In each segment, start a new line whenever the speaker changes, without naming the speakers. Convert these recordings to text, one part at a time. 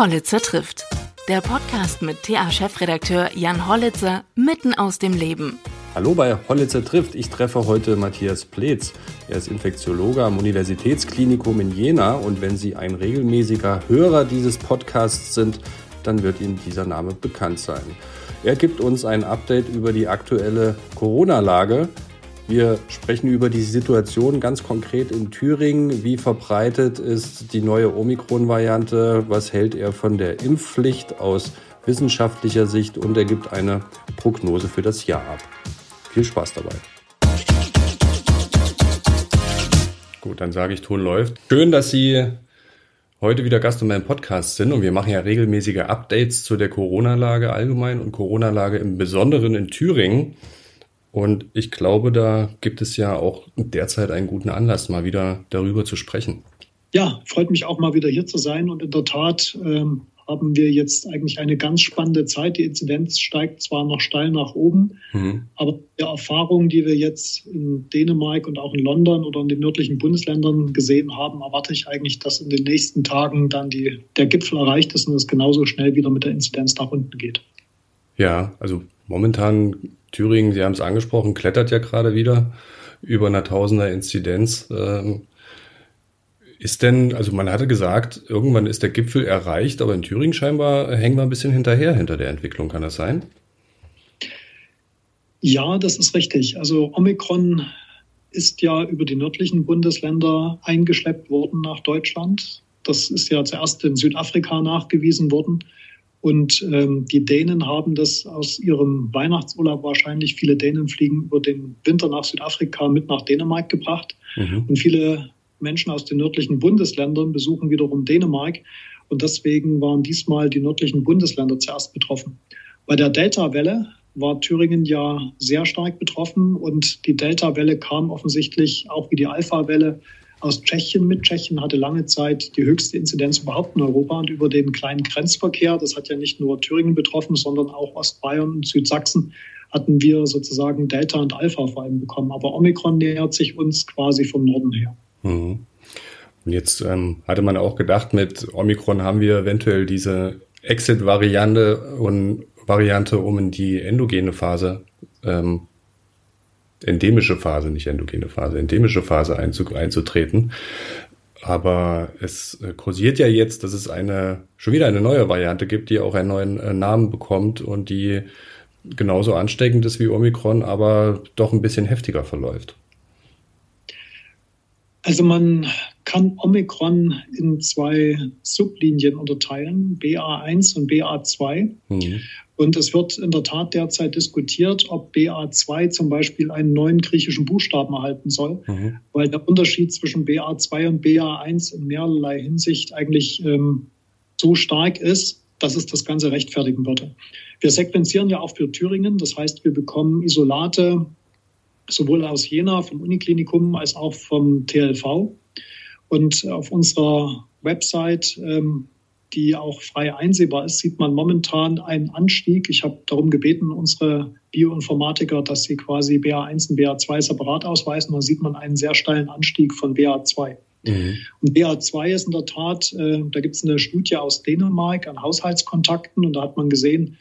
Hollitzer trifft. Der Podcast mit TA-Chefredakteur Jan Hollitzer mitten aus dem Leben.
Hallo bei Hollitzer trifft. Ich treffe heute Matthias Pleetz. Er ist Infektiologe am Universitätsklinikum in Jena und wenn Sie ein regelmäßiger Hörer dieses Podcasts sind, dann wird Ihnen dieser Name bekannt sein. Er gibt uns ein Update über die aktuelle Corona-Lage. Wir sprechen über die Situation ganz konkret in Thüringen. Wie verbreitet ist die neue Omikron-Variante? Was hält er von der Impfpflicht aus wissenschaftlicher Sicht? Und er gibt eine Prognose für das Jahr ab. Viel Spaß dabei. Gut, dann sage ich, Ton läuft. Schön, dass Sie heute wieder Gast in meinem Podcast sind und wir machen ja regelmäßige Updates zu der Corona-Lage allgemein und Corona-Lage im Besonderen in Thüringen. Und ich glaube, da gibt es ja auch derzeit einen guten Anlass, mal wieder darüber zu sprechen.
Ja, freut mich auch mal wieder hier zu sein. Und in der Tat ähm, haben wir jetzt eigentlich eine ganz spannende Zeit. Die Inzidenz steigt zwar noch steil nach oben, mhm. aber der Erfahrungen, die wir jetzt in Dänemark und auch in London oder in den nördlichen Bundesländern gesehen haben, erwarte ich eigentlich, dass in den nächsten Tagen dann die, der Gipfel erreicht ist und es genauso schnell wieder mit der Inzidenz nach unten geht.
Ja, also momentan Thüringen, Sie haben es angesprochen, klettert ja gerade wieder über einer Tausender Inzidenz. Ähm, ist denn, also man hatte gesagt, irgendwann ist der Gipfel erreicht, aber in Thüringen scheinbar hängen wir ein bisschen hinterher hinter der Entwicklung. Kann das sein?
Ja, das ist richtig. Also Omikron ist ja über die nördlichen Bundesländer eingeschleppt worden nach Deutschland. Das ist ja zuerst in Südafrika nachgewiesen worden. Und ähm, die Dänen haben das aus ihrem Weihnachtsurlaub wahrscheinlich, viele Dänen fliegen über den Winter nach Südafrika mit nach Dänemark gebracht. Mhm. Und viele Menschen aus den nördlichen Bundesländern besuchen wiederum Dänemark. Und deswegen waren diesmal die nördlichen Bundesländer zuerst betroffen. Bei der Delta-Welle war Thüringen ja sehr stark betroffen und die Delta-Welle kam offensichtlich auch wie die Alpha-Welle aus Tschechien mit. Tschechien hatte lange Zeit die höchste Inzidenz überhaupt in Europa und über den kleinen Grenzverkehr, das hat ja nicht nur Thüringen betroffen, sondern auch Ostbayern und Südsachsen, hatten wir sozusagen Delta und Alpha vor allem bekommen. Aber Omikron nähert sich uns quasi vom Norden her. Mhm.
Und jetzt ähm, hatte man auch gedacht, mit Omikron haben wir eventuell diese Exit-Variante und Variante, um in die endogene Phase ähm, endemische Phase, nicht endogene Phase, endemische Phase einzutreten. Aber es äh, kursiert ja jetzt, dass es eine, schon wieder eine neue Variante gibt, die auch einen neuen äh, Namen bekommt und die genauso ansteckend ist wie Omikron, aber doch ein bisschen heftiger verläuft.
Also man kann Omikron in zwei Sublinien unterteilen, BA1 und BA2. Mhm. Und es wird in der Tat derzeit diskutiert, ob BA2 zum Beispiel einen neuen griechischen Buchstaben erhalten soll, mhm. weil der Unterschied zwischen BA2 und BA1 in mehrerlei Hinsicht eigentlich ähm, so stark ist, dass es das Ganze rechtfertigen würde. Wir sequenzieren ja auch für Thüringen, das heißt, wir bekommen Isolate sowohl aus Jena vom Uniklinikum als auch vom TLV. Und auf unserer Website ähm, die auch frei einsehbar ist, sieht man momentan einen Anstieg. Ich habe darum gebeten, unsere Bioinformatiker, dass sie quasi BA1 und BA2 separat ausweisen. Da sieht man einen sehr steilen Anstieg von BA2. Mhm. Und BA2 ist in der Tat, äh, da gibt es eine Studie aus Dänemark an Haushaltskontakten und da hat man gesehen,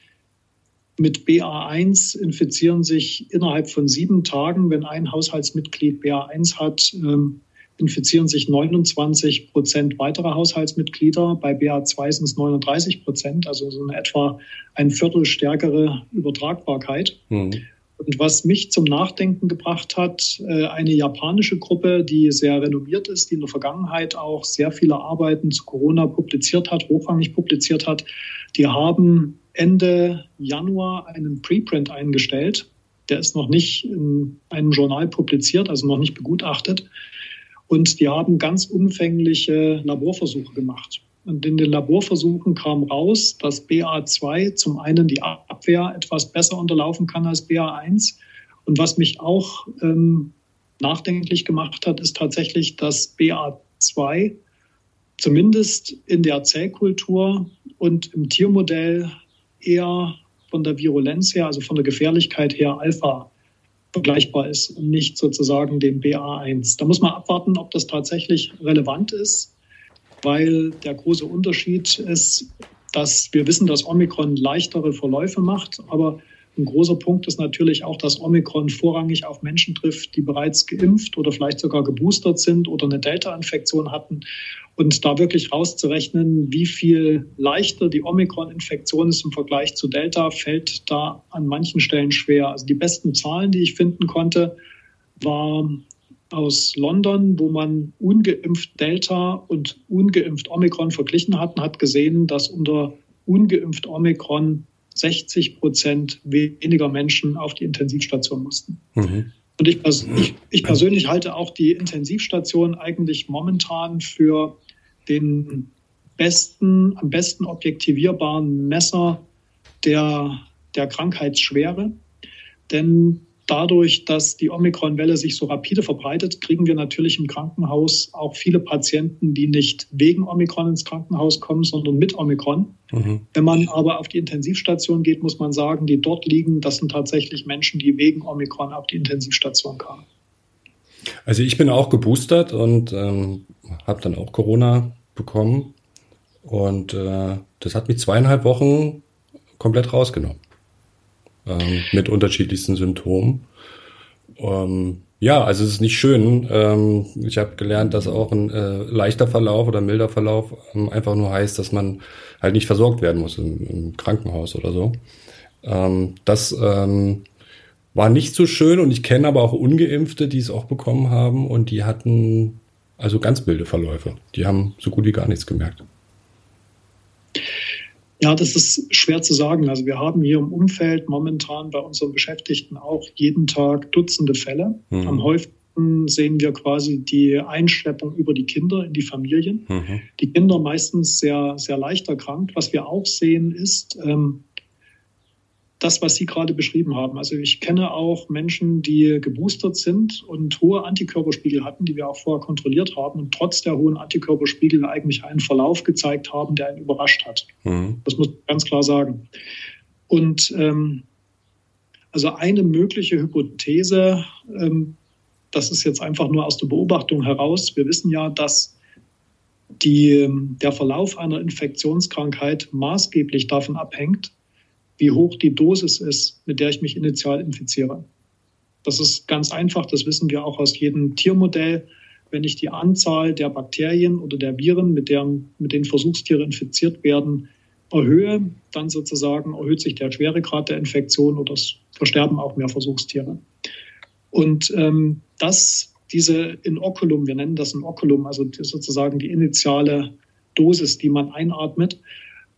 mit BA1 infizieren sich innerhalb von sieben Tagen, wenn ein Haushaltsmitglied BA1 hat, ähm, infizieren sich 29 Prozent weitere Haushaltsmitglieder. Bei BA2 sind es 39 Prozent, also so eine etwa ein Viertel stärkere Übertragbarkeit. Mhm. Und was mich zum Nachdenken gebracht hat, äh, eine japanische Gruppe, die sehr renommiert ist, die in der Vergangenheit auch sehr viele Arbeiten zu Corona publiziert hat, hochrangig publiziert hat, die haben Ende Januar einen Preprint eingestellt. Der ist noch nicht in einem Journal publiziert, also noch nicht begutachtet. Und die haben ganz umfängliche Laborversuche gemacht. Und in den Laborversuchen kam raus, dass BA2 zum einen die Abwehr etwas besser unterlaufen kann als BA1. Und was mich auch ähm, nachdenklich gemacht hat, ist tatsächlich, dass BA2 zumindest in der Zellkultur und im Tiermodell eher von der Virulenz her, also von der Gefährlichkeit her, Alpha vergleichbar ist und nicht sozusagen dem BA1. Da muss man abwarten, ob das tatsächlich relevant ist. weil der große Unterschied ist, dass wir wissen, dass Omikron leichtere Verläufe macht, aber ein großer Punkt ist natürlich auch, dass Omikron vorrangig auf Menschen trifft, die bereits geimpft oder vielleicht sogar geboostert sind oder eine Delta-Infektion hatten. Und da wirklich rauszurechnen, wie viel leichter die Omikron-Infektion ist im Vergleich zu Delta, fällt da an manchen Stellen schwer. Also die besten Zahlen, die ich finden konnte, war aus London, wo man ungeimpft Delta und ungeimpft Omikron verglichen hat und hat gesehen, dass unter ungeimpft Omikron 60 Prozent weniger Menschen auf die Intensivstation mussten. Mhm. Und ich, ich, ich, persönlich halte auch die Intensivstation eigentlich momentan für den besten, am besten objektivierbaren Messer der, der Krankheitsschwere. Denn dadurch, dass die Omikron-Welle sich so rapide verbreitet, kriegen wir natürlich im Krankenhaus auch viele Patienten, die nicht wegen Omikron ins Krankenhaus kommen, sondern mit Omikron. Mhm. Wenn man aber auf die Intensivstation geht, muss man sagen, die dort liegen, das sind tatsächlich Menschen, die wegen Omikron auf die Intensivstation kamen.
Also ich bin auch geboostert und ähm, habe dann auch Corona bekommen. Und äh, das hat mich zweieinhalb Wochen komplett rausgenommen ähm, mit unterschiedlichsten Symptomen. Ähm, ja, also es ist nicht schön. Ähm, ich habe gelernt, dass auch ein äh, leichter Verlauf oder milder Verlauf ähm, einfach nur heißt, dass man halt nicht versorgt werden muss im, Krankenhaus oder so. Ähm, das war nicht so schön und ich kenne aber auch ungeimpfte, die es auch bekommen haben und die hatten also ganz milde Verläufe. Die haben so gut wie gar nichts gemerkt.
Ja, das ist schwer zu sagen. Also wir haben hier im Umfeld momentan bei unseren Beschäftigten auch jeden Tag Dutzende Fälle. Mhm. Am häufigsten sehen wir quasi die Einschleppung über die Kinder in die Familien. Mhm. Die Kinder meistens sehr, sehr leicht erkrankt. Was wir auch sehen ist, ähm, das, was Sie gerade beschrieben haben. Also ich kenne auch Menschen, die geboostert sind und hohe Antikörperspiegel hatten, die wir auch vorher kontrolliert haben und trotz der hohen Antikörperspiegel eigentlich einen Verlauf gezeigt haben, der einen überrascht hat. Mhm. Das muss man ganz klar sagen. Und ähm, also eine mögliche Hypothese, ähm, das ist jetzt einfach nur aus der Beobachtung heraus. Wir wissen ja, dass die, der Verlauf einer Infektionskrankheit maßgeblich davon abhängt, wie hoch die Dosis ist, mit der ich mich initial infiziere. Das ist ganz einfach, das wissen wir auch aus jedem Tiermodell. Wenn ich die Anzahl der Bakterien oder der Viren, mit, deren, mit denen Versuchstiere infiziert werden, erhöhe, dann sozusagen erhöht sich der Schweregrad der Infektion oder es versterben auch mehr Versuchstiere. Und ähm, das, diese Inoculum, wir nennen das Inoculum, also sozusagen die initiale Dosis, die man einatmet,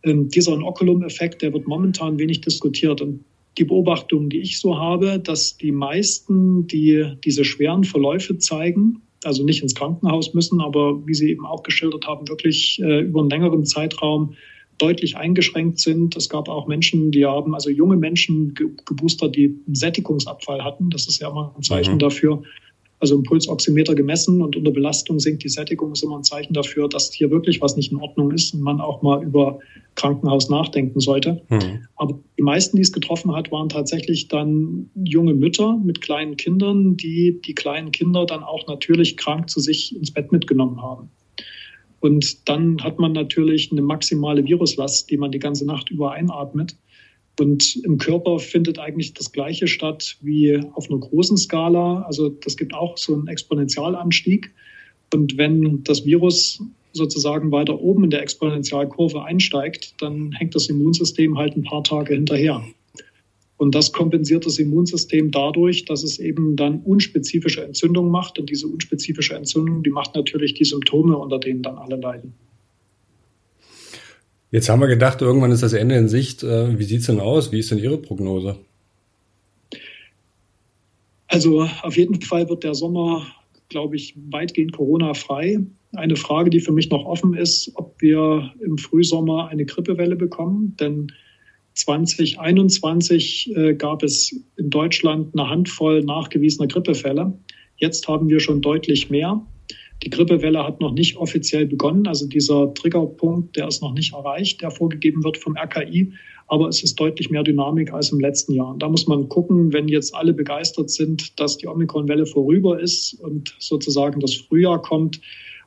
dieser Inoculum-Effekt, der wird momentan wenig diskutiert. Und die Beobachtung, die ich so habe, dass die meisten, die diese schweren Verläufe zeigen, also nicht ins Krankenhaus müssen, aber wie Sie eben auch geschildert haben, wirklich äh, über einen längeren Zeitraum deutlich eingeschränkt sind. Es gab auch Menschen, die haben, also junge Menschen ge geboostert, die einen Sättigungsabfall hatten. Das ist ja immer ein Zeichen mhm. dafür, also im Pulsoximeter gemessen und unter Belastung sinkt die Sättigung, ist immer ein Zeichen dafür, dass hier wirklich was nicht in Ordnung ist und man auch mal über Krankenhaus nachdenken sollte. Mhm. Aber die meisten, die es getroffen hat, waren tatsächlich dann junge Mütter mit kleinen Kindern, die die kleinen Kinder dann auch natürlich krank zu sich ins Bett mitgenommen haben. Und dann hat man natürlich eine maximale Viruslast, die man die ganze Nacht über einatmet. Und im Körper findet eigentlich das Gleiche statt wie auf einer großen Skala. Also das gibt auch so einen Exponentialanstieg. Und wenn das Virus sozusagen weiter oben in der Exponentialkurve einsteigt, dann hängt das Immunsystem halt ein paar Tage hinterher. Und das kompensiert das Immunsystem dadurch, dass es eben dann unspezifische Entzündungen macht. Und diese unspezifische Entzündung, die macht natürlich die Symptome, unter denen dann alle leiden.
Jetzt haben wir gedacht, irgendwann ist das Ende in Sicht. Äh, wie sieht es denn aus? Wie ist denn Ihre Prognose?
Also auf jeden Fall wird der Sommer, glaube ich, weitgehend Corona-frei. Eine Frage, die für mich noch offen ist, ob wir im Frühsommer eine Grippewelle bekommen. Denn 2021 äh, gab es in Deutschland eine Handvoll nachgewiesener Grippefälle. Jetzt haben wir schon deutlich mehr. Die Grippewelle hat noch nicht offiziell begonnen. Also dieser Triggerpunkt, der ist noch nicht erreicht, der vorgegeben wird vom RKI. Aber es ist deutlich mehr Dynamik als im letzten Jahr. Und da muss man gucken, wenn jetzt alle begeistert sind, dass die Omikron-Welle vorüber ist und sozusagen das Frühjahr kommt,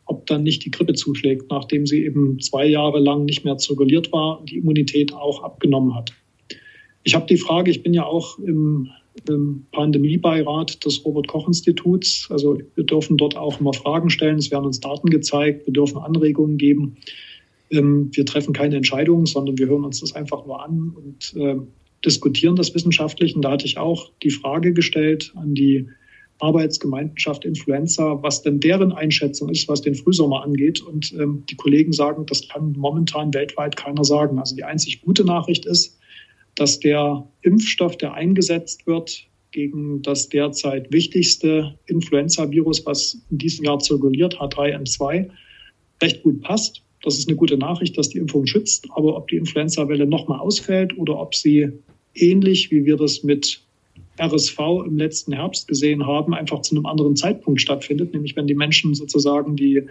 ob dann nicht die Grippe zuschlägt, nachdem sie eben zwei Jahre lang nicht mehr zirkuliert war und die Immunität auch abgenommen hat. Ich habe die Frage, ich bin ja auch im, im Pandemiebeirat des Robert Koch Instituts. Also wir dürfen dort auch immer Fragen stellen. Es werden uns Daten gezeigt. Wir dürfen Anregungen geben. Ähm, wir treffen keine Entscheidungen, sondern wir hören uns das einfach nur an und äh, diskutieren das wissenschaftlich. Und da hatte ich auch die Frage gestellt an die Arbeitsgemeinschaft Influenza, was denn deren Einschätzung ist, was den Frühsommer angeht. Und ähm, die Kollegen sagen, das kann momentan weltweit keiner sagen. Also die einzig gute Nachricht ist, dass der Impfstoff, der eingesetzt wird gegen das derzeit wichtigste Influenza-Virus, was in diesem Jahr zirkuliert, H3N2, recht gut passt. Das ist eine gute Nachricht, dass die Impfung schützt. Aber ob die Influenza-Welle nochmal ausfällt oder ob sie ähnlich wie wir das mit RSV im letzten Herbst gesehen haben, einfach zu einem anderen Zeitpunkt stattfindet, nämlich wenn die Menschen sozusagen die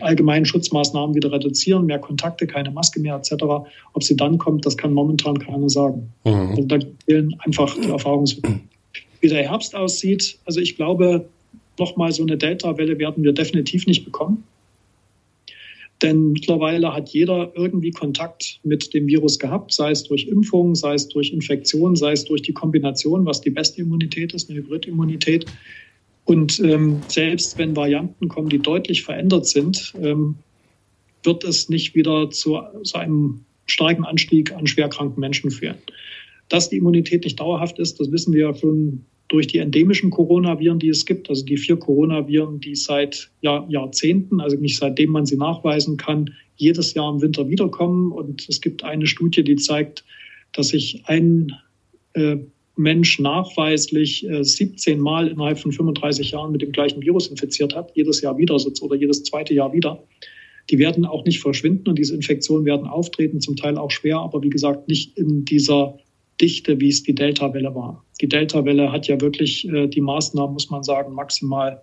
allgemeinen Schutzmaßnahmen wieder reduzieren, mehr Kontakte, keine Maske mehr etc. Ob sie dann kommt, das kann momentan keiner sagen. Mhm. Also da fehlen einfach die Erfahrungswerte. Wie der Herbst aussieht, also ich glaube, nochmal so eine Delta-Welle werden wir definitiv nicht bekommen. Denn mittlerweile hat jeder irgendwie Kontakt mit dem Virus gehabt, sei es durch Impfung, sei es durch Infektion, sei es durch die Kombination, was die beste Immunität ist, eine Hybridimmunität. Und ähm, selbst wenn Varianten kommen, die deutlich verändert sind, ähm, wird es nicht wieder zu, zu einem starken Anstieg an schwerkranken Menschen führen. Dass die Immunität nicht dauerhaft ist, das wissen wir ja schon durch die endemischen Coronaviren, die es gibt, also die vier Coronaviren, die seit Jahr, Jahrzehnten, also nicht seitdem man sie nachweisen kann, jedes Jahr im Winter wiederkommen. Und es gibt eine Studie, die zeigt, dass sich ein äh, Mensch nachweislich äh, 17 Mal innerhalb von 35 Jahren mit dem gleichen Virus infiziert hat, jedes Jahr wieder oder jedes zweite Jahr wieder. Die werden auch nicht verschwinden und diese Infektionen werden auftreten, zum Teil auch schwer, aber wie gesagt nicht in dieser Dichte, wie es die Delta-Welle war. Die Delta-Welle hat ja wirklich äh, die Maßnahmen, muss man sagen, maximal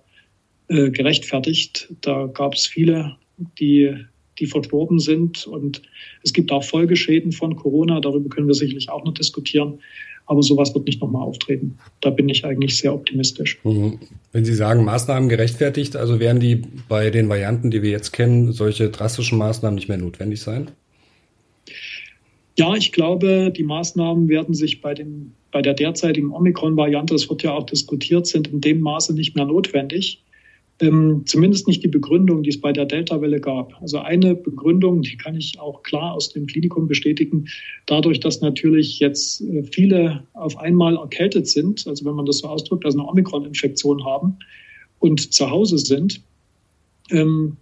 äh, gerechtfertigt. Da gab es viele, die, die verstorben sind. Und es gibt auch Folgeschäden von Corona. Darüber können wir sicherlich auch noch diskutieren. Aber sowas wird nicht nochmal auftreten. Da bin ich eigentlich sehr optimistisch.
Mhm. Wenn Sie sagen, Maßnahmen gerechtfertigt, also werden die bei den Varianten, die wir jetzt kennen, solche drastischen Maßnahmen nicht mehr notwendig sein?
Ja, ich glaube, die Maßnahmen werden sich bei, den, bei der derzeitigen Omikron-Variante, das wird ja auch diskutiert, sind in dem Maße nicht mehr notwendig. Ähm, zumindest nicht die Begründung, die es bei der Delta-Welle gab. Also eine Begründung, die kann ich auch klar aus dem Klinikum bestätigen, dadurch, dass natürlich jetzt äh, viele auf einmal erkältet sind, also wenn man das so ausdrückt, also eine Omikron-Infektion haben und zu Hause sind, ähm,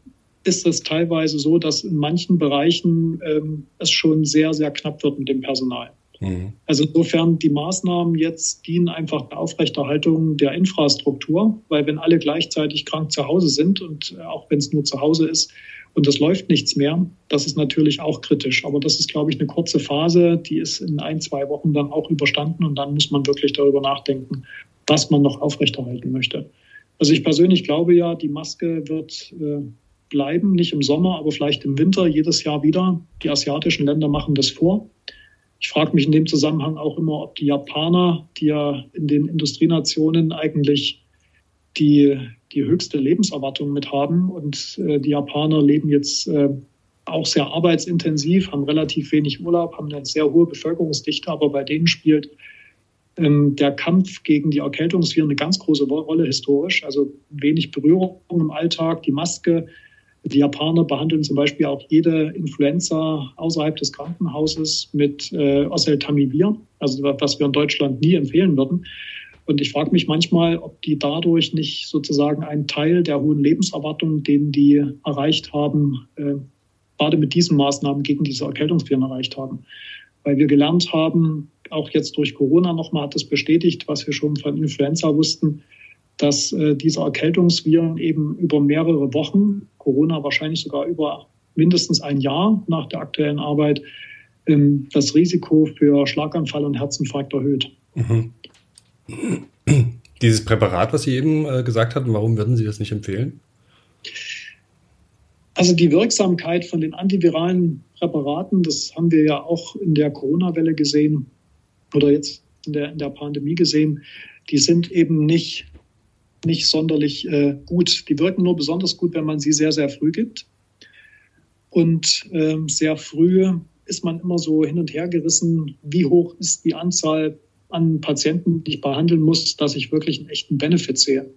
ist es teilweise so, dass in manchen Bereichen ähm, es schon sehr, sehr knapp wird mit dem Personal. Mhm. Also insofern die Maßnahmen jetzt dienen einfach der Aufrechterhaltung der Infrastruktur, weil wenn alle gleichzeitig krank zu Hause sind und äh, auch wenn es nur zu Hause ist und es läuft nichts mehr, das ist natürlich auch kritisch. Aber das ist, glaube ich, eine kurze Phase, die ist in ein, zwei Wochen dann auch überstanden und dann muss man wirklich darüber nachdenken, was man noch aufrechterhalten möchte. Also ich persönlich glaube ja, die Maske wird äh, bleiben, nicht im Sommer, aber vielleicht im Winter jedes Jahr wieder. Die asiatischen Länder machen das vor. Ich frage mich in dem Zusammenhang auch immer, ob die Japaner, die ja in den Industrienationen eigentlich die, die höchste Lebenserwartung mit haben und äh, die Japaner leben jetzt äh, auch sehr arbeitsintensiv, haben relativ wenig Urlaub, haben eine sehr hohe Bevölkerungsdichte, aber bei denen spielt ähm, der Kampf gegen die Erkältungsviren eine ganz große Rolle historisch. Also wenig Berührung im Alltag, die Maske, die Japaner behandeln zum Beispiel auch jede Influenza außerhalb des Krankenhauses mit äh, Oseltamivir, also was wir in Deutschland nie empfehlen würden. Und ich frage mich manchmal, ob die dadurch nicht sozusagen einen Teil der hohen Lebenserwartung, den die erreicht haben, äh, gerade mit diesen Maßnahmen gegen diese Erkältungsviren erreicht haben. Weil wir gelernt haben, auch jetzt durch Corona nochmal hat das bestätigt, was wir schon von Influenza wussten, dass äh, diese Erkältungsviren eben über mehrere Wochen, Corona wahrscheinlich sogar über mindestens ein Jahr nach der aktuellen Arbeit, ähm, das Risiko für Schlaganfall und Herzinfarkt erhöht. Mhm.
Dieses Präparat, was Sie eben äh, gesagt hatten, warum würden Sie das nicht empfehlen?
Also die Wirksamkeit von den antiviralen Präparaten, das haben wir ja auch in der Corona-Welle gesehen oder jetzt in der, in der Pandemie gesehen, die sind eben nicht nicht sonderlich äh, gut. Die wirken nur besonders gut, wenn man sie sehr, sehr früh gibt. Und ähm, sehr früh ist man immer so hin und her gerissen, wie hoch ist die Anzahl an Patienten, die ich behandeln muss, dass ich wirklich einen echten Benefit sehe.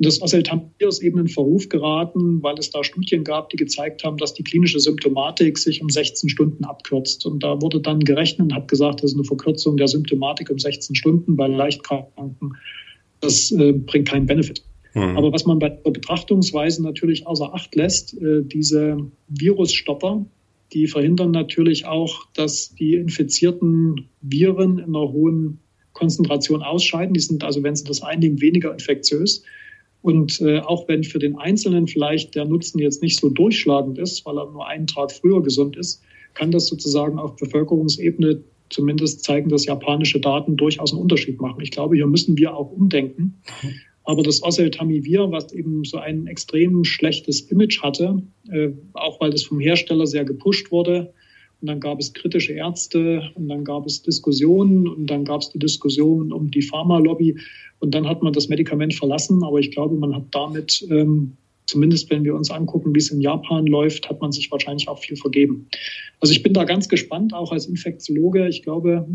Und das Oseltamivir ist eben in Verruf geraten, weil es da Studien gab, die gezeigt haben, dass die klinische Symptomatik sich um 16 Stunden abkürzt. Und da wurde dann gerechnet und hat gesagt, das ist eine Verkürzung der Symptomatik um 16 Stunden bei Leichtkranken. Das äh, bringt keinen Benefit. Mhm. Aber was man bei der Betrachtungsweise natürlich außer Acht lässt, äh, diese Virusstopper, die verhindern natürlich auch, dass die infizierten Viren in einer hohen Konzentration ausscheiden. Die sind also, wenn sie das einnehmen, weniger infektiös. Und äh, auch wenn für den Einzelnen vielleicht der Nutzen jetzt nicht so durchschlagend ist, weil er nur einen Tag früher gesund ist, kann das sozusagen auf Bevölkerungsebene zumindest zeigen, dass japanische Daten durchaus einen Unterschied machen. Ich glaube, hier müssen wir auch umdenken. Aber das Oseltamivir, was eben so ein extrem schlechtes Image hatte, äh, auch weil es vom Hersteller sehr gepusht wurde, und dann gab es kritische Ärzte und dann gab es Diskussionen und dann gab es die Diskussion um die Pharmalobby und dann hat man das Medikament verlassen. Aber ich glaube, man hat damit, ähm, zumindest wenn wir uns angucken, wie es in Japan läuft, hat man sich wahrscheinlich auch viel vergeben. Also ich bin da ganz gespannt, auch als Infektiologe. Ich glaube,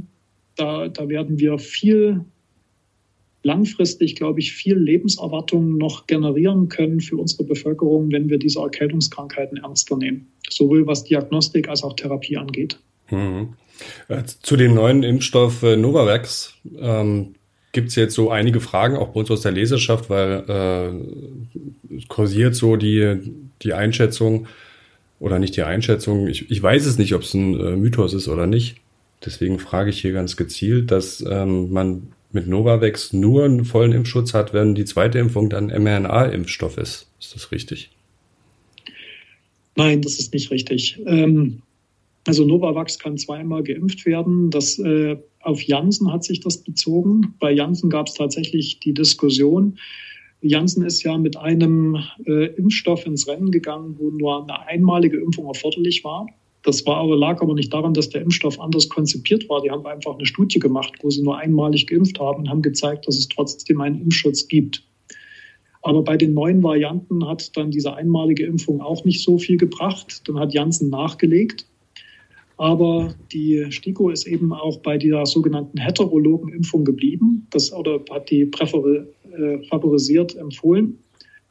da, da werden wir viel langfristig, glaube ich, viel Lebenserwartung noch generieren können für unsere Bevölkerung, wenn wir diese Erkältungskrankheiten ernster nehmen, sowohl was Diagnostik als auch Therapie angeht. Mhm.
Äh, zu dem neuen Impfstoff äh, Novavax ähm, gibt es jetzt so einige Fragen, auch bei uns aus der Leserschaft, weil äh, kursiert so die, die Einschätzung oder nicht die Einschätzung, ich, ich weiß es nicht, ob es ein äh, Mythos ist oder nicht. Deswegen frage ich hier ganz gezielt, dass ähm, man mit Novavax nur einen vollen Impfschutz hat, wenn die zweite Impfung dann mRNA-Impfstoff ist. Ist das richtig?
Nein, das ist nicht richtig. Ähm, also Novavax kann zweimal geimpft werden. Das, äh, auf Janssen hat sich das bezogen. Bei Janssen gab es tatsächlich die Diskussion. Janssen ist ja mit einem äh, Impfstoff ins Rennen gegangen, wo nur eine einmalige Impfung erforderlich war. Das war aber, lag aber nicht daran, dass der Impfstoff anders konzipiert war. Die haben einfach eine Studie gemacht, wo sie nur einmalig geimpft haben und haben gezeigt, dass es trotzdem einen Impfschutz gibt. Aber bei den neuen Varianten hat dann diese einmalige Impfung auch nicht so viel gebracht. Dann hat Janssen nachgelegt. Aber die STIKO ist eben auch bei dieser sogenannten heterologen Impfung geblieben. Das oder hat die präferi äh, favorisiert empfohlen.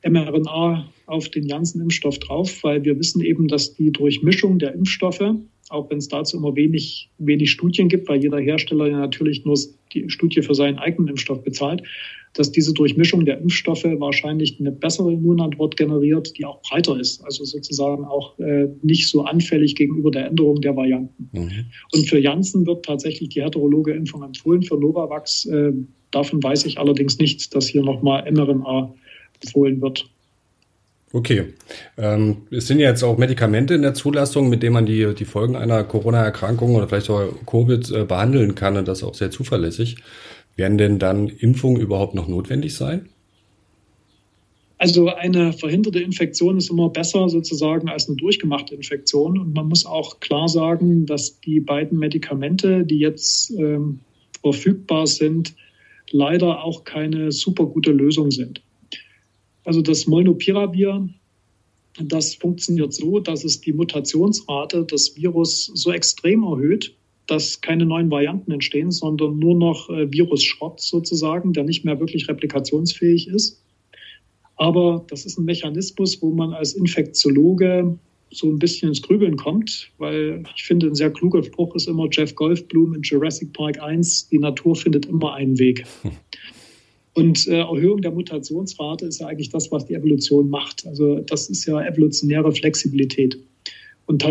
mRNA auf den ganzen Impfstoff drauf, weil wir wissen eben, dass die Durchmischung der Impfstoffe, auch wenn es dazu immer wenig, wenig Studien gibt, weil jeder Hersteller ja natürlich nur die Studie für seinen eigenen Impfstoff bezahlt, dass diese Durchmischung der Impfstoffe wahrscheinlich eine bessere Immunantwort generiert, die auch breiter ist, also sozusagen auch äh, nicht so anfällig gegenüber der Änderung der Varianten. Mhm. Und für Janssen wird tatsächlich die heterologe Impfung empfohlen, für Novavax äh, davon weiß ich allerdings nichts, dass hier nochmal mRNA empfohlen wird.
Okay. Ähm, es sind ja jetzt auch Medikamente in der Zulassung, mit denen man die, die Folgen einer Corona-Erkrankung oder vielleicht auch Covid äh, behandeln kann und das auch sehr zuverlässig. Werden denn dann Impfungen überhaupt noch notwendig sein?
Also eine verhinderte Infektion ist immer besser sozusagen als eine durchgemachte Infektion. Und man muss auch klar sagen, dass die beiden Medikamente, die jetzt ähm, verfügbar sind, leider auch keine super gute Lösung sind. Also das Molnupiravir, das funktioniert so, dass es die Mutationsrate des Virus so extrem erhöht, dass keine neuen Varianten entstehen, sondern nur noch äh, Virusschrott sozusagen, der nicht mehr wirklich replikationsfähig ist. Aber das ist ein Mechanismus, wo man als Infektiologe so ein bisschen ins Grübeln kommt, weil ich finde, ein sehr kluger Spruch ist immer Jeff Golfblum in Jurassic Park 1, die Natur findet immer einen Weg. Und äh, Erhöhung der Mutationsrate ist ja eigentlich das, was die Evolution macht. Also das ist ja evolutionäre Flexibilität. Und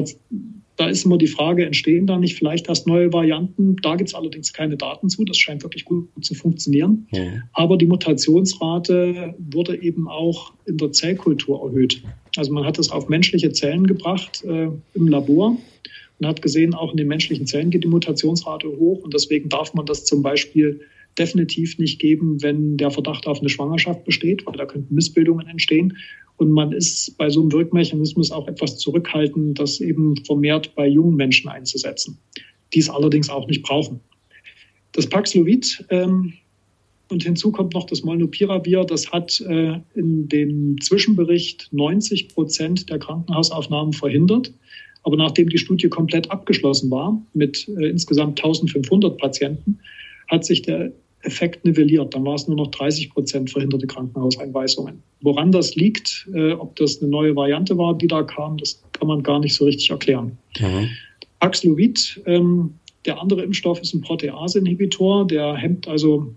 da ist immer die Frage, entstehen da nicht vielleicht erst neue Varianten? Da gibt es allerdings keine Daten zu. Das scheint wirklich gut, gut zu funktionieren. Ja. Aber die Mutationsrate wurde eben auch in der Zellkultur erhöht. Also man hat es auf menschliche Zellen gebracht äh, im Labor und hat gesehen, auch in den menschlichen Zellen geht die Mutationsrate hoch. Und deswegen darf man das zum Beispiel definitiv nicht geben, wenn der Verdacht auf eine Schwangerschaft besteht, weil da könnten Missbildungen entstehen. Und man ist bei so einem Wirkmechanismus auch etwas zurückhaltend, das eben vermehrt bei jungen Menschen einzusetzen, die es allerdings auch nicht brauchen. Das Paxlovid ähm, und hinzu kommt noch das Molnupiravir. Das hat äh, in dem Zwischenbericht 90 Prozent der Krankenhausaufnahmen verhindert. Aber nachdem die Studie komplett abgeschlossen war, mit äh, insgesamt 1500 Patienten, hat sich der Effekt nivelliert. Dann war es nur noch 30 Prozent verhinderte Krankenhauseinweisungen. Woran das liegt, äh, ob das eine neue Variante war, die da kam, das kann man gar nicht so richtig erklären. Mhm. Paxlovid, ähm, der andere Impfstoff, ist ein Protease-Inhibitor. Der hemmt also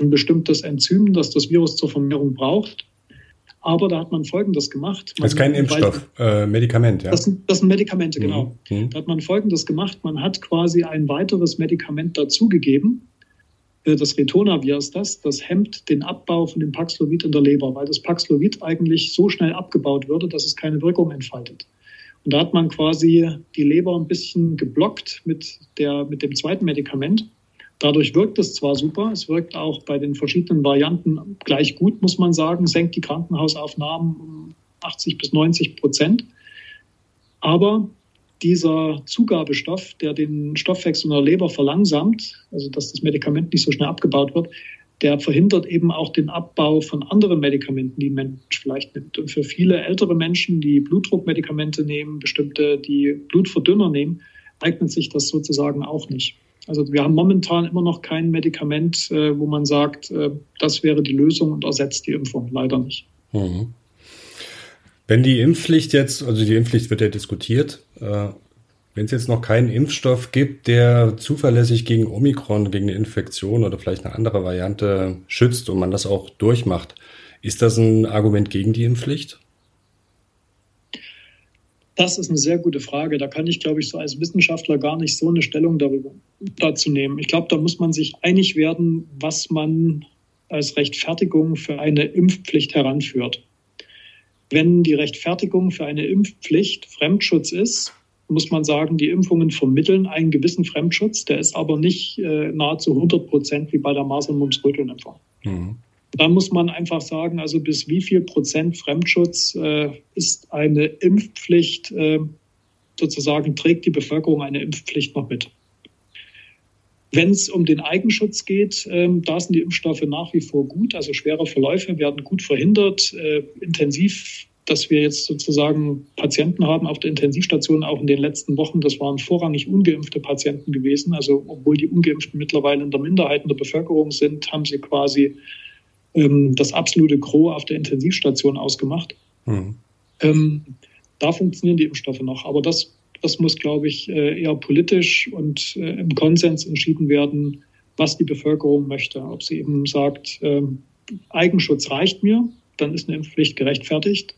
ein bestimmtes Enzym, das das Virus zur Vermehrung braucht. Aber da hat man Folgendes gemacht.
Man, das ist kein Impfstoff, äh, Medikament, ja.
Das, das sind Medikamente, mhm. genau. Mhm. Da hat man Folgendes gemacht. Man hat quasi ein weiteres Medikament dazugegeben. Äh, das Ritonavir ist das. Das hemmt den Abbau von dem Paxlovid in der Leber, weil das Paxlovid eigentlich so schnell abgebaut würde, dass es keine Wirkung entfaltet. Und da hat man quasi die Leber ein bisschen geblockt mit, der, mit dem zweiten Medikament. Dadurch wirkt es zwar super, es wirkt auch bei den verschiedenen Varianten gleich gut, muss man sagen, senkt die Krankenhausaufnahmen um 80 bis 90 Prozent. Aber dieser Zugabestoff, der den Stoffwechsel in der Leber verlangsamt, also dass das Medikament nicht so schnell abgebaut wird, der verhindert eben auch den Abbau von anderen Medikamenten, die ein Mensch vielleicht nimmt. Und für viele ältere Menschen, die Blutdruckmedikamente nehmen, bestimmte, die Blutverdünner nehmen, eignet sich das sozusagen auch nicht. Also wir haben momentan immer noch kein Medikament, äh, wo man sagt, äh, das wäre die Lösung und ersetzt die Impfung. Leider nicht. Mhm.
Wenn die Impfpflicht jetzt, also die Impfpflicht wird ja diskutiert, wenn es jetzt noch keinen Impfstoff gibt, der zuverlässig gegen Omikron, gegen eine Infektion oder vielleicht eine andere Variante schützt und man das auch durchmacht, ist das ein Argument gegen die Impfpflicht?
Das ist eine sehr gute Frage. Da kann ich, glaube ich, so als Wissenschaftler gar nicht so eine Stellung darüber, dazu nehmen. Ich glaube, da muss man sich einig werden, was man als Rechtfertigung für eine Impfpflicht heranführt. Wenn die Rechtfertigung für eine Impfpflicht Fremdschutz ist, muss man sagen, die Impfungen vermitteln einen gewissen Fremdschutz. Der ist aber nicht äh, nahezu 100 Prozent wie bei der Masern- und Mumps-Röteln-Impfung. Mhm. Da muss man einfach sagen, also bis wie viel Prozent Fremdschutz äh, ist eine Impfpflicht, äh, sozusagen trägt die Bevölkerung eine Impfpflicht noch mit. Wenn es um den Eigenschutz geht, ähm, da sind die Impfstoffe nach wie vor gut. Also schwere Verläufe werden gut verhindert. Äh, intensiv, dass wir jetzt sozusagen Patienten haben auf der Intensivstation, auch in den letzten Wochen, das waren vorrangig ungeimpfte Patienten gewesen. Also obwohl die Ungeimpften mittlerweile in der Minderheit in der Bevölkerung sind, haben sie quasi ähm, das absolute Gros auf der Intensivstation ausgemacht. Mhm. Ähm, da funktionieren die Impfstoffe noch. Aber das, das muss, glaube ich, äh, eher politisch und äh, im Konsens entschieden werden, was die Bevölkerung möchte. Ob sie eben sagt, äh, Eigenschutz reicht mir, dann ist eine Impfpflicht gerechtfertigt.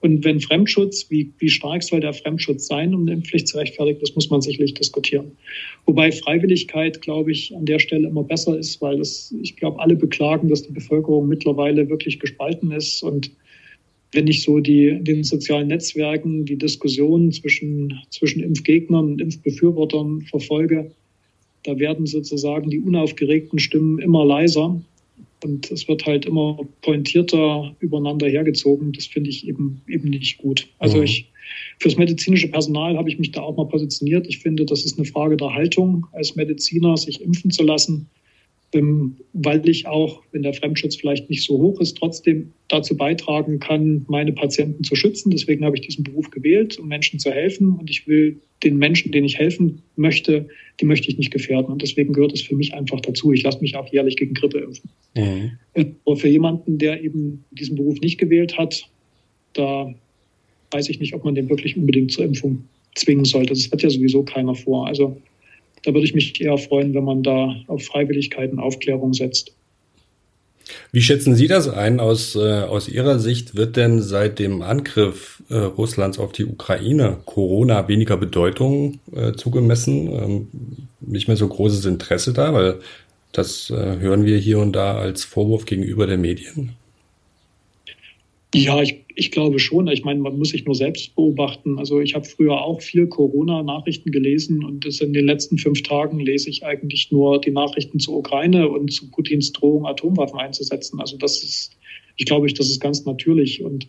Und wenn Fremdschutz, wie, wie stark soll der Fremdschutz sein, um eine Impfpflicht zu rechtfertigen, das muss man sicherlich diskutieren. Wobei Freiwilligkeit, glaube ich, an der Stelle immer besser ist, weil das, ich glaube, alle beklagen, dass die Bevölkerung mittlerweile wirklich gespalten ist. Und wenn ich so die in den sozialen Netzwerken die Diskussion zwischen, zwischen Impfgegnern und Impfbefürwortern verfolge, da werden sozusagen die unaufgeregten Stimmen immer leiser. Und es wird halt immer pointierter übereinander hergezogen. Das finde ich eben, eben nicht gut. Also mhm. ich, fürs medizinische Personal habe ich mich da auch mal positioniert. Ich finde, das ist eine Frage der Haltung als Mediziner, sich impfen zu lassen weil ich auch, wenn der Fremdschutz vielleicht nicht so hoch ist, trotzdem dazu beitragen kann, meine Patienten zu schützen. Deswegen habe ich diesen Beruf gewählt, um Menschen zu helfen. Und ich will den Menschen, denen ich helfen möchte, die möchte ich nicht gefährden. Und deswegen gehört es für mich einfach dazu. Ich lasse mich auch jährlich gegen Grippe impfen. Mhm. Aber für jemanden, der eben diesen Beruf nicht gewählt hat, da weiß ich nicht, ob man den wirklich unbedingt zur Impfung zwingen sollte. Das hat ja sowieso keiner vor. Also da würde ich mich eher freuen, wenn man da auf Freiwilligkeit und Aufklärung setzt.
Wie schätzen Sie das ein? Aus, äh, aus Ihrer Sicht wird denn seit dem Angriff äh, Russlands auf die Ukraine Corona weniger Bedeutung äh, zugemessen? Ähm, nicht mehr so großes Interesse da, weil das äh, hören wir hier und da als Vorwurf gegenüber der Medien.
Ja, ich, ich glaube schon. Ich meine, man muss sich nur selbst beobachten. Also ich habe früher auch viel Corona-Nachrichten gelesen und in den letzten fünf Tagen lese ich eigentlich nur die Nachrichten zur Ukraine und zu Putins Drohung, Atomwaffen einzusetzen. Also das ist, ich glaube, das ist ganz natürlich. Und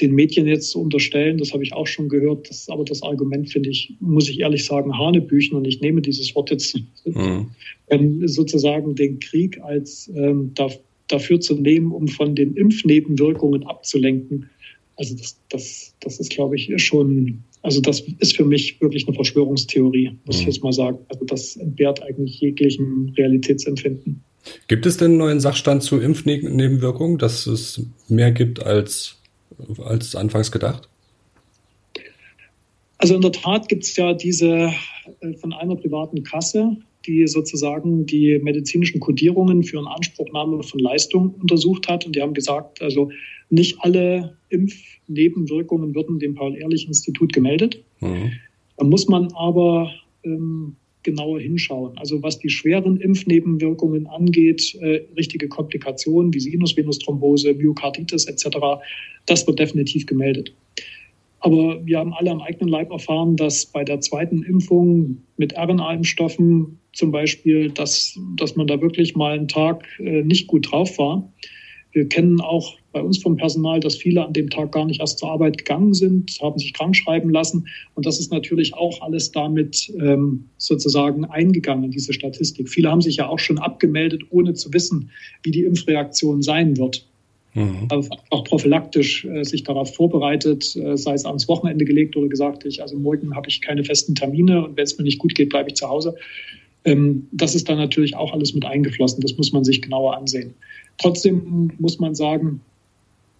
den Medien jetzt zu unterstellen, das habe ich auch schon gehört, das, aber das Argument finde ich, muss ich ehrlich sagen, Hanebüchen und ich nehme dieses Wort jetzt mhm. ähm, sozusagen den Krieg als ähm, da, dafür zu nehmen, um von den Impfnebenwirkungen abzulenken. Also das, das, das ist, glaube ich, schon, also das ist für mich wirklich eine Verschwörungstheorie, muss mhm. ich jetzt mal sagen. Also das entbehrt eigentlich jeglichen Realitätsempfinden.
Gibt es denn einen neuen Sachstand zu Impfnebenwirkungen, dass es mehr gibt als als anfangs gedacht?
Also in der Tat gibt es ja diese äh, von einer privaten Kasse, die sozusagen die medizinischen Kodierungen für eine Anspruchnahme von Leistung untersucht hat. Und die haben gesagt, also nicht alle Impfnebenwirkungen würden dem Paul-Ehrlich-Institut gemeldet. Mhm. Da muss man aber ähm, genauer hinschauen. Also was die schweren Impfnebenwirkungen angeht, äh, richtige Komplikationen wie Sinusvenusthrombose, Myokarditis etc., das wird definitiv gemeldet. Aber wir haben alle am eigenen Leib erfahren, dass bei der zweiten Impfung mit RNA-Impfstoffen zum Beispiel, dass, dass man da wirklich mal einen Tag äh, nicht gut drauf war. Wir kennen auch bei uns vom Personal, dass viele an dem Tag gar nicht erst zur Arbeit gegangen sind, haben sich krank schreiben lassen. Und das ist natürlich auch alles damit ähm, sozusagen eingegangen, diese Statistik. Viele haben sich ja auch schon abgemeldet, ohne zu wissen, wie die Impfreaktion sein wird. Mhm. Also auch prophylaktisch äh, sich darauf vorbereitet, äh, sei es ans Wochenende gelegt oder gesagt, ich, also morgen habe ich keine festen Termine und wenn es mir nicht gut geht, bleibe ich zu Hause. Ähm, das ist dann natürlich auch alles mit eingeflossen. Das muss man sich genauer ansehen. Trotzdem muss man sagen,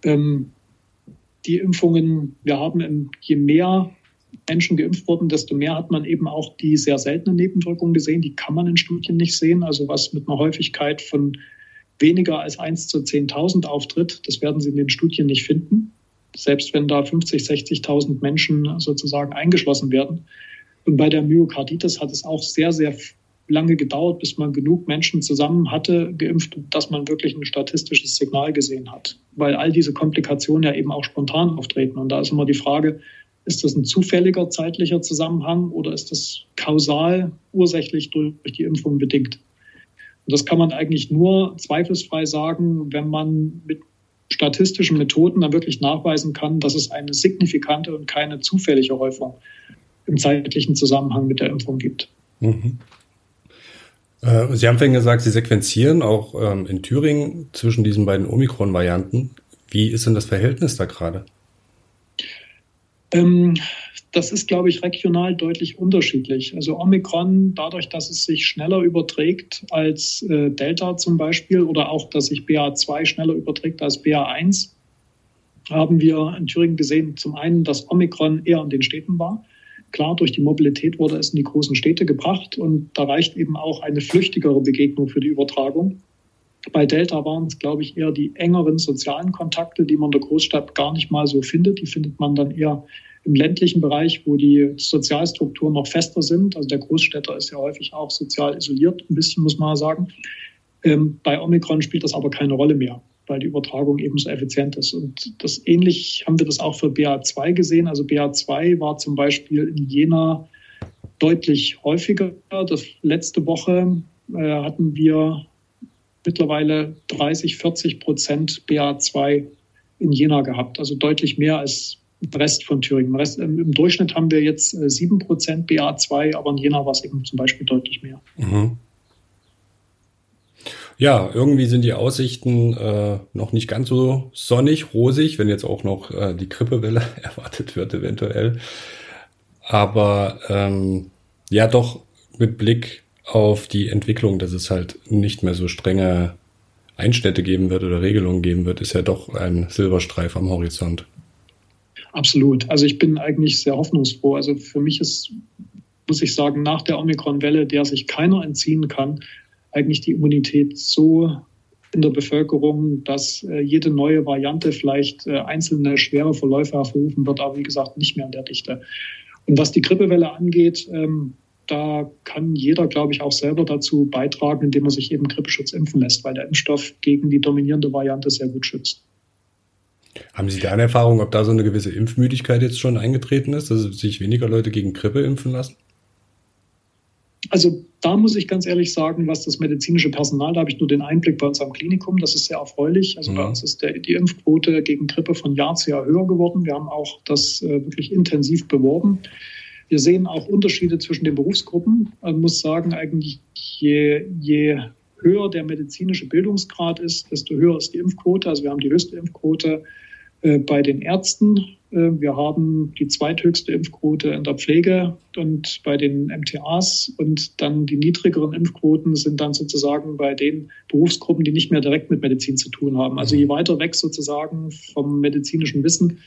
ähm, die Impfungen, wir haben, je mehr Menschen geimpft wurden, desto mehr hat man eben auch die sehr seltenen Nebenwirkungen gesehen. Die kann man in Studien nicht sehen. Also was mit einer Häufigkeit von weniger als 1 zu 10.000 auftritt, das werden Sie in den Studien nicht finden. Selbst wenn da 50, 60.000 Menschen sozusagen eingeschlossen werden. Und bei der Myokarditis hat es auch sehr, sehr lange gedauert, bis man genug Menschen zusammen hatte, geimpft, dass man wirklich ein statistisches Signal gesehen hat. Weil all diese Komplikationen ja eben auch spontan auftreten. Und da ist immer die Frage, ist das ein zufälliger zeitlicher Zusammenhang oder ist das kausal ursächlich durch die Impfung bedingt? Und das kann man eigentlich nur zweifelsfrei sagen, wenn man mit statistischen Methoden dann wirklich nachweisen kann, dass es eine signifikante und keine zufällige Häufung im zeitlichen Zusammenhang mit der Impfung gibt. Mhm.
Äh, Sie haben vorhin gesagt, Sie sequenzieren auch ähm, in Thüringen zwischen diesen beiden Omikron-Varianten. Wie ist denn das Verhältnis da gerade?
Ähm, das ist, glaube ich, regional deutlich unterschiedlich. Also Omikron, dadurch, dass es sich schneller überträgt als äh, Delta zum Beispiel oder auch, dass sich BA2 schneller überträgt als BA1, haben wir in Thüringen gesehen, zum einen, dass Omikron eher in den Städten war. Klar, durch die Mobilität wurde es in die großen Städte gebracht und da reicht eben auch eine flüchtigere Begegnung für die Übertragung. Bei Delta waren es, glaube ich, eher die engeren sozialen Kontakte, die man in der Großstadt gar nicht mal so findet. Die findet man dann eher im ländlichen Bereich, wo die Sozialstrukturen noch fester sind. Also der Großstädter ist ja häufig auch sozial isoliert, ein bisschen muss man sagen. Ähm, bei Omikron spielt das aber keine Rolle mehr weil die Übertragung eben so effizient ist. Und das ähnlich haben wir das auch für BA2 gesehen. Also BA2 war zum Beispiel in Jena deutlich häufiger. Das letzte Woche äh, hatten wir mittlerweile 30, 40 Prozent BA2 in Jena gehabt, also deutlich mehr als Rest von Thüringen. Im, Rest, im Durchschnitt haben wir jetzt äh, 7 Prozent BA2, aber in Jena war es eben zum Beispiel deutlich mehr. Mhm.
Ja, irgendwie sind die Aussichten äh, noch nicht ganz so sonnig, rosig, wenn jetzt auch noch äh, die Grippewelle erwartet wird, eventuell. Aber ähm, ja, doch mit Blick auf die Entwicklung, dass es halt nicht mehr so strenge Einschnitte geben wird oder Regelungen geben wird, ist ja doch ein Silberstreif am Horizont.
Absolut. Also ich bin eigentlich sehr hoffnungsfroh. Also für mich ist, muss ich sagen, nach der Omikron-Welle, der sich keiner entziehen kann, eigentlich die Immunität so in der Bevölkerung, dass äh, jede neue Variante vielleicht äh, einzelne schwere Verläufe hervorrufen wird, aber wie gesagt nicht mehr in der Dichte. Und was die Grippewelle angeht, ähm, da kann jeder, glaube ich, auch selber dazu beitragen, indem er sich eben Grippeschutz impfen lässt, weil der Impfstoff gegen die dominierende Variante sehr gut schützt.
Haben Sie da eine Erfahrung, ob da so eine gewisse Impfmüdigkeit jetzt schon eingetreten ist, dass sich weniger Leute gegen Grippe impfen lassen?
Also da muss ich ganz ehrlich sagen, was das medizinische Personal, da habe ich nur den Einblick bei uns am Klinikum, das ist sehr erfreulich. Also mhm. bei uns ist der, die Impfquote gegen Grippe von Jahr zu Jahr höher geworden. Wir haben auch das äh, wirklich intensiv beworben. Wir sehen auch Unterschiede zwischen den Berufsgruppen. Man muss sagen, eigentlich je, je höher der medizinische Bildungsgrad ist, desto höher ist die Impfquote. Also wir haben die höchste Impfquote bei den Ärzten. Äh, wir haben die zweithöchste Impfquote in der Pflege und bei den MTAs und dann die niedrigeren Impfquoten sind dann sozusagen bei den Berufsgruppen, die nicht mehr direkt mit Medizin zu tun haben. Also je weiter weg sozusagen vom medizinischen Wissen,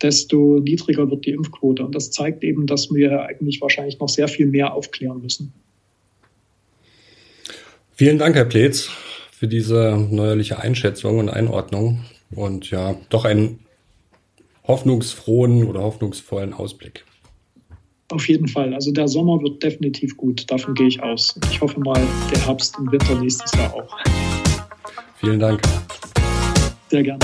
desto niedriger wird die Impfquote. Und das zeigt eben, dass wir eigentlich wahrscheinlich noch sehr viel mehr aufklären müssen.
Vielen Dank, Herr Pletz, für diese neuerliche Einschätzung und Einordnung und ja, doch einen hoffnungsfrohen oder hoffnungsvollen Ausblick.
Auf jeden Fall. Also der Sommer wird definitiv gut. Davon gehe ich aus. Ich hoffe mal, der Herbst und Winter nächstes Jahr auch.
Vielen Dank.
Sehr gerne.